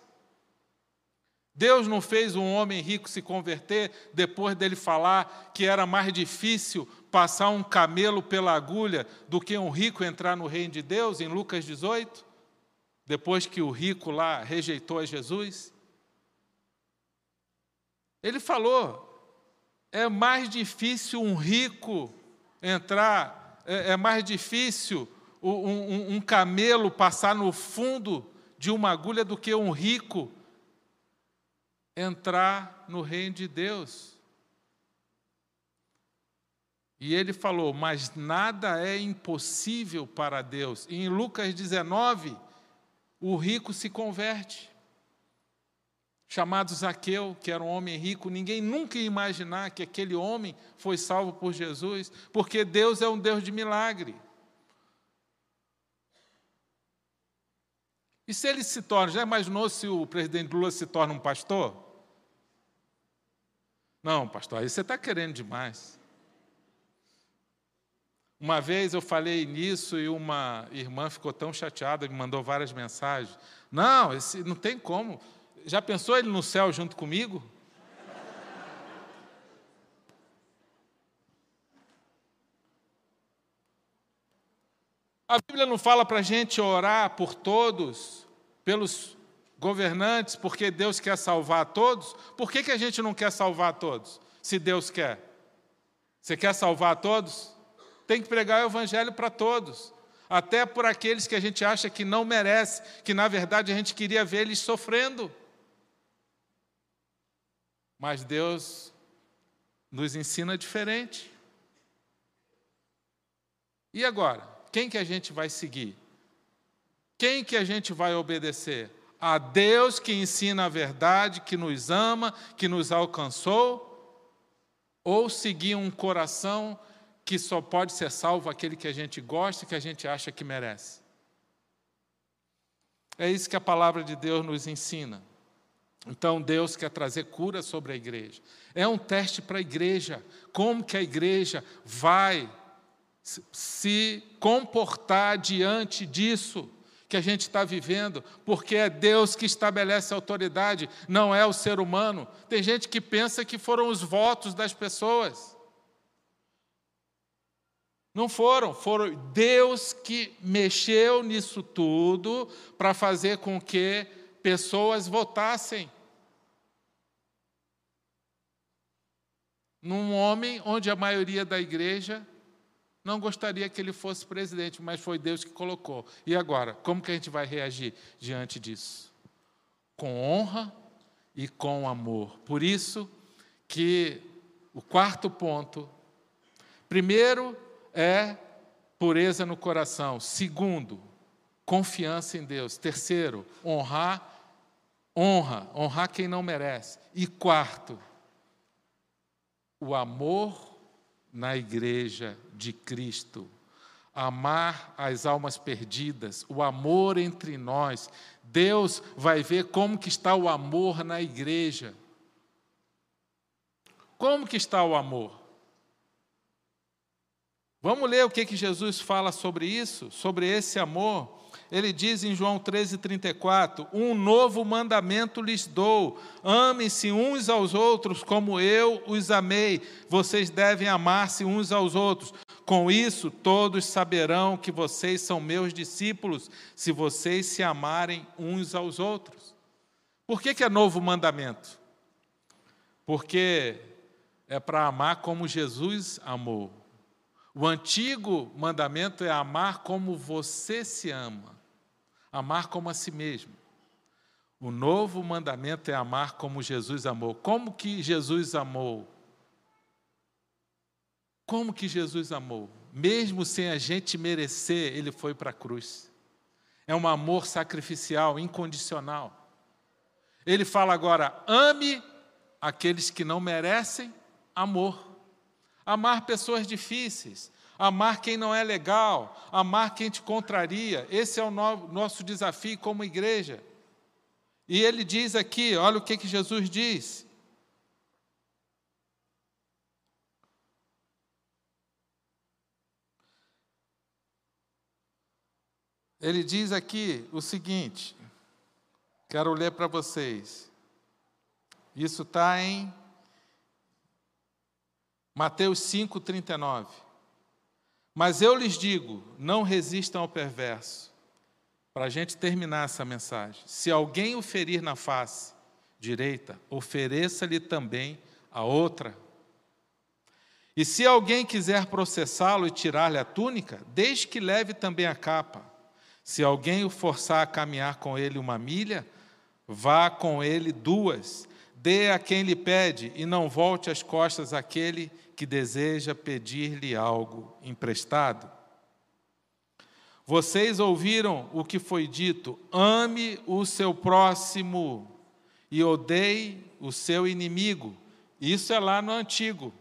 Deus não fez um homem rico se converter depois dele falar que era mais difícil passar um camelo pela agulha do que um rico entrar no reino de Deus, em Lucas 18? Depois que o rico lá rejeitou a Jesus? Ele falou: é mais difícil um rico entrar, é, é mais difícil um, um, um camelo passar no fundo de uma agulha do que um rico entrar no reino de Deus. E ele falou: Mas nada é impossível para Deus. E em Lucas 19, o rico se converte. Chamado Zaqueu, que era um homem rico, ninguém nunca ia imaginar que aquele homem foi salvo por Jesus, porque Deus é um Deus de milagre. E se ele se torna, já imaginou se o presidente Lula se torna um pastor? Não, pastor, aí você está querendo demais. Uma vez eu falei nisso e uma irmã ficou tão chateada, me mandou várias mensagens. Não, esse, não tem como. Já pensou ele no céu junto comigo? A Bíblia não fala para a gente orar por todos, pelos governantes, porque Deus quer salvar todos? Por que, que a gente não quer salvar todos, se Deus quer? Você quer salvar todos? Tem que pregar o Evangelho para todos, até por aqueles que a gente acha que não merece, que na verdade a gente queria ver eles sofrendo. Mas Deus nos ensina diferente. E agora? Quem que a gente vai seguir? Quem que a gente vai obedecer? A Deus que ensina a verdade, que nos ama, que nos alcançou? Ou seguir um coração que só pode ser salvo aquele que a gente gosta que a gente acha que merece? É isso que a palavra de Deus nos ensina. Então Deus quer trazer cura sobre a igreja. É um teste para a igreja. Como que a igreja vai se comportar diante disso que a gente está vivendo, porque é Deus que estabelece a autoridade, não é o ser humano. Tem gente que pensa que foram os votos das pessoas. Não foram, foram Deus que mexeu nisso tudo para fazer com que pessoas votassem. Num homem onde a maioria da igreja não gostaria que ele fosse presidente, mas foi Deus que colocou. E agora, como que a gente vai reagir diante disso? Com honra e com amor. Por isso que o quarto ponto, primeiro é pureza no coração. Segundo, confiança em Deus. Terceiro, honrar honra, honrar quem não merece. E quarto, o amor na igreja de Cristo. Amar as almas perdidas, o amor entre nós. Deus vai ver como que está o amor na igreja. Como que está o amor? Vamos ler o que, que Jesus fala sobre isso, sobre esse amor. Ele diz em João 13,34: Um novo mandamento lhes dou: amem-se uns aos outros como eu os amei. Vocês devem amar-se uns aos outros. Com isso, todos saberão que vocês são meus discípulos, se vocês se amarem uns aos outros. Por que, que é novo mandamento? Porque é para amar como Jesus amou. O antigo mandamento é amar como você se ama amar como a si mesmo. O novo mandamento é amar como Jesus amou. Como que Jesus amou? Como que Jesus amou? Mesmo sem a gente merecer, ele foi para a cruz. É um amor sacrificial, incondicional. Ele fala agora: ame aqueles que não merecem amor. Amar pessoas difíceis, amar quem não é legal, amar quem te contraria. Esse é o nosso desafio como igreja. E ele diz aqui, olha o que, que Jesus diz. Ele diz aqui o seguinte, quero ler para vocês. Isso está em Mateus 5, 39. Mas eu lhes digo: não resistam ao perverso. Para a gente terminar essa mensagem, se alguém o ferir na face direita, ofereça-lhe também a outra. E se alguém quiser processá-lo e tirar-lhe a túnica, deixe que leve também a capa. Se alguém o forçar a caminhar com ele uma milha, vá com ele duas. Dê a quem lhe pede e não volte as costas àquele que deseja pedir-lhe algo emprestado. Vocês ouviram o que foi dito: ame o seu próximo e odeie o seu inimigo. Isso é lá no Antigo.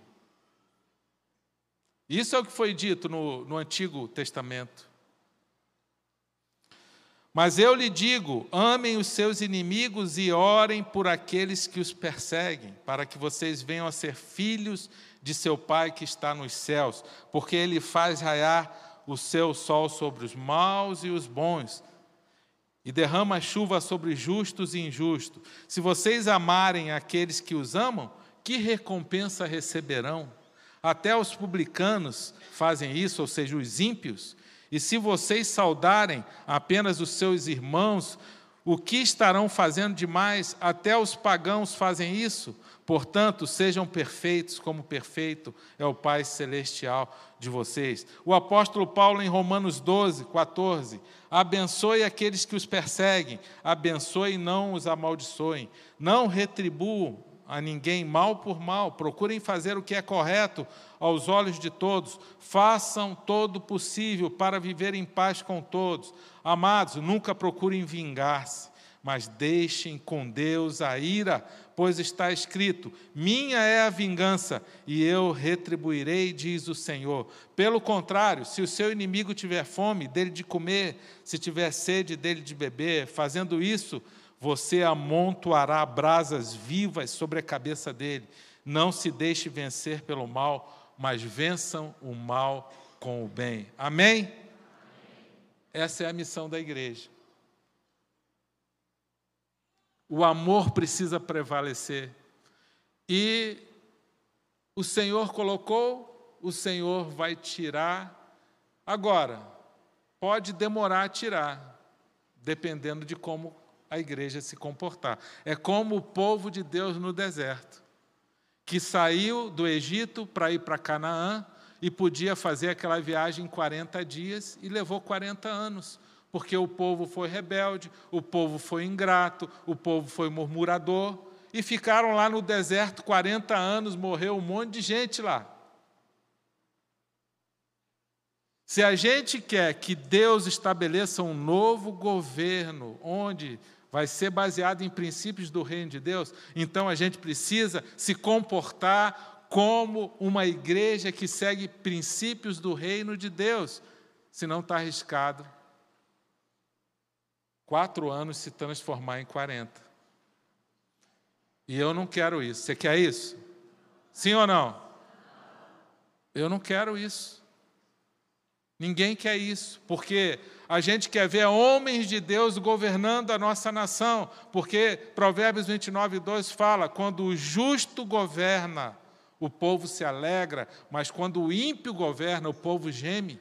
Isso é o que foi dito no, no Antigo Testamento. Mas eu lhe digo: amem os seus inimigos e orem por aqueles que os perseguem, para que vocês venham a ser filhos de seu Pai que está nos céus, porque ele faz raiar o seu sol sobre os maus e os bons, e derrama chuva sobre justos e injustos. Se vocês amarem aqueles que os amam, que recompensa receberão? Até os publicanos fazem isso, ou seja, os ímpios. E se vocês saudarem apenas os seus irmãos, o que estarão fazendo demais? Até os pagãos fazem isso. Portanto, sejam perfeitos, como perfeito é o Pai Celestial de vocês. O apóstolo Paulo, em Romanos 12, 14, abençoe aqueles que os perseguem, abençoe e não os amaldiçoem, não retribuam a ninguém mal por mal, procurem fazer o que é correto aos olhos de todos, façam todo o possível para viver em paz com todos. Amados, nunca procurem vingar-se, mas deixem com Deus a ira, pois está escrito: Minha é a vingança, e eu retribuirei, diz o Senhor. Pelo contrário, se o seu inimigo tiver fome, dele de comer, se tiver sede, dele de beber, fazendo isso, você amontoará brasas vivas sobre a cabeça dele. Não se deixe vencer pelo mal, mas vençam o mal com o bem. Amém? Essa é a missão da igreja. O amor precisa prevalecer. E o Senhor colocou, o Senhor vai tirar. Agora, pode demorar a tirar, dependendo de como a igreja se comportar. É como o povo de Deus no deserto, que saiu do Egito para ir para Canaã e podia fazer aquela viagem em 40 dias e levou 40 anos, porque o povo foi rebelde, o povo foi ingrato, o povo foi murmurador e ficaram lá no deserto 40 anos, morreu um monte de gente lá. Se a gente quer que Deus estabeleça um novo governo, onde vai ser baseado em princípios do reino de Deus, então a gente precisa se comportar como uma igreja que segue princípios do reino de Deus, senão está arriscado quatro anos se transformar em 40. E eu não quero isso. Você quer isso? Sim ou não? Eu não quero isso. Ninguém quer isso, porque a gente quer ver homens de Deus governando a nossa nação, porque Provérbios 29, 2 fala: quando o justo governa, o povo se alegra, mas quando o ímpio governa, o povo geme.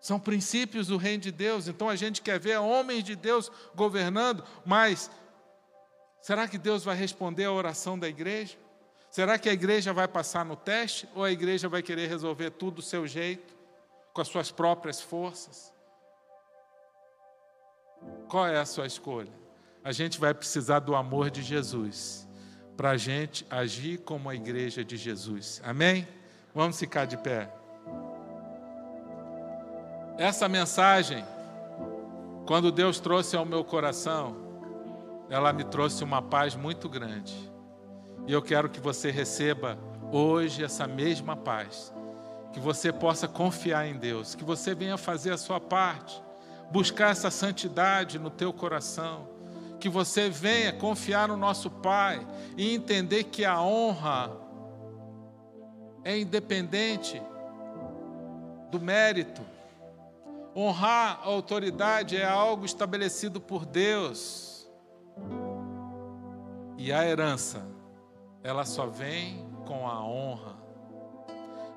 São princípios do reino de Deus, então a gente quer ver homens de Deus governando, mas será que Deus vai responder à oração da igreja? Será que a igreja vai passar no teste ou a igreja vai querer resolver tudo do seu jeito? com as suas próprias forças? Qual é a sua escolha? A gente vai precisar do amor de Jesus para a gente agir como a igreja de Jesus. Amém? Vamos ficar de pé. Essa mensagem, quando Deus trouxe ao meu coração, ela me trouxe uma paz muito grande. E eu quero que você receba hoje essa mesma paz que você possa confiar em Deus, que você venha fazer a sua parte, buscar essa santidade no teu coração, que você venha confiar no nosso Pai e entender que a honra é independente do mérito. Honrar a autoridade é algo estabelecido por Deus. E a herança, ela só vem com a honra.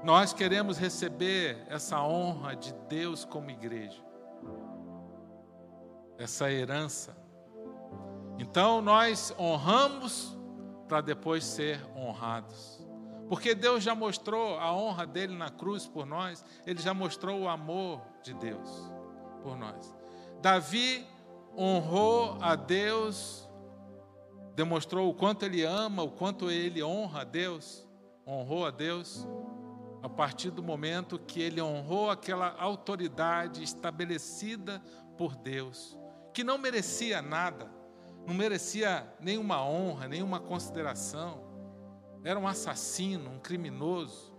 Nós queremos receber essa honra de Deus como igreja, essa herança. Então nós honramos para depois ser honrados. Porque Deus já mostrou a honra dele na cruz por nós, ele já mostrou o amor de Deus por nós. Davi honrou a Deus, demonstrou o quanto ele ama, o quanto ele honra a Deus, honrou a Deus a partir do momento que ele honrou aquela autoridade estabelecida por Deus, que não merecia nada, não merecia nenhuma honra, nenhuma consideração, era um assassino, um criminoso.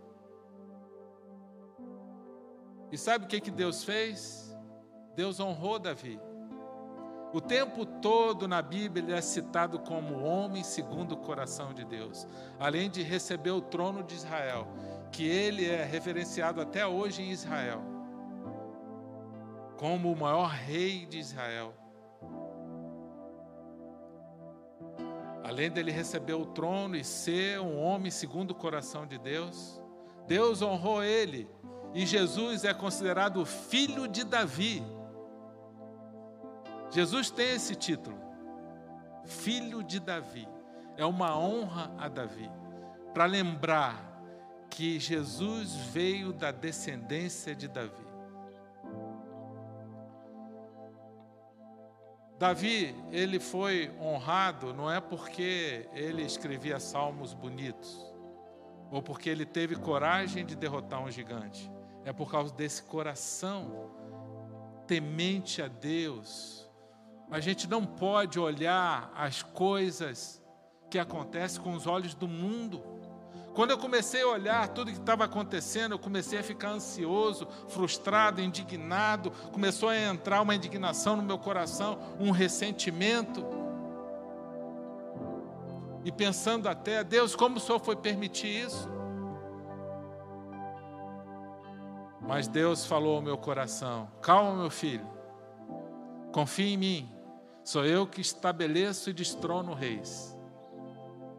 E sabe o que, que Deus fez? Deus honrou Davi. O tempo todo na Bíblia ele é citado como homem segundo o coração de Deus, além de receber o trono de Israel, que ele é referenciado até hoje em Israel como o maior rei de Israel. Além dele receber o trono e ser um homem segundo o coração de Deus, Deus honrou ele e Jesus é considerado filho de Davi. Jesus tem esse título, filho de Davi. É uma honra a Davi, para lembrar que Jesus veio da descendência de Davi. Davi, ele foi honrado não é porque ele escrevia salmos bonitos, ou porque ele teve coragem de derrotar um gigante. É por causa desse coração temente a Deus, a gente não pode olhar as coisas que acontecem com os olhos do mundo. Quando eu comecei a olhar tudo que estava acontecendo, eu comecei a ficar ansioso, frustrado, indignado. Começou a entrar uma indignação no meu coração, um ressentimento. E pensando até, Deus, como o Senhor foi permitir isso? Mas Deus falou ao meu coração: calma, meu filho, confia em mim, Sou eu que estabeleço e destrono reis.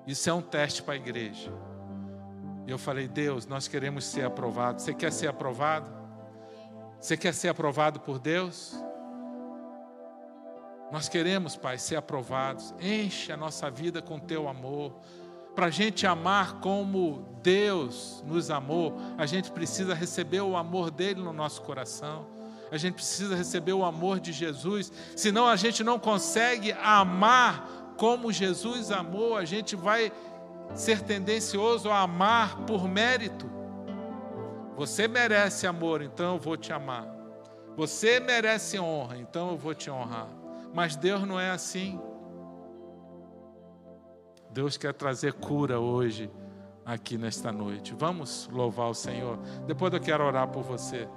Isso é um teste para a igreja. E eu falei, Deus, nós queremos ser aprovados. Você quer ser aprovado? Você quer ser aprovado por Deus? Nós queremos, Pai, ser aprovados. Enche a nossa vida com teu amor. Para a gente amar como Deus nos amou, a gente precisa receber o amor dele no nosso coração a gente precisa receber o amor de Jesus, senão a gente não consegue amar como Jesus amou, a gente vai ser tendencioso a amar por mérito. Você merece amor, então eu vou te amar. Você merece honra, então eu vou te honrar. Mas Deus não é assim. Deus quer trazer cura hoje, aqui nesta noite. Vamos louvar o Senhor. Depois eu quero orar por você.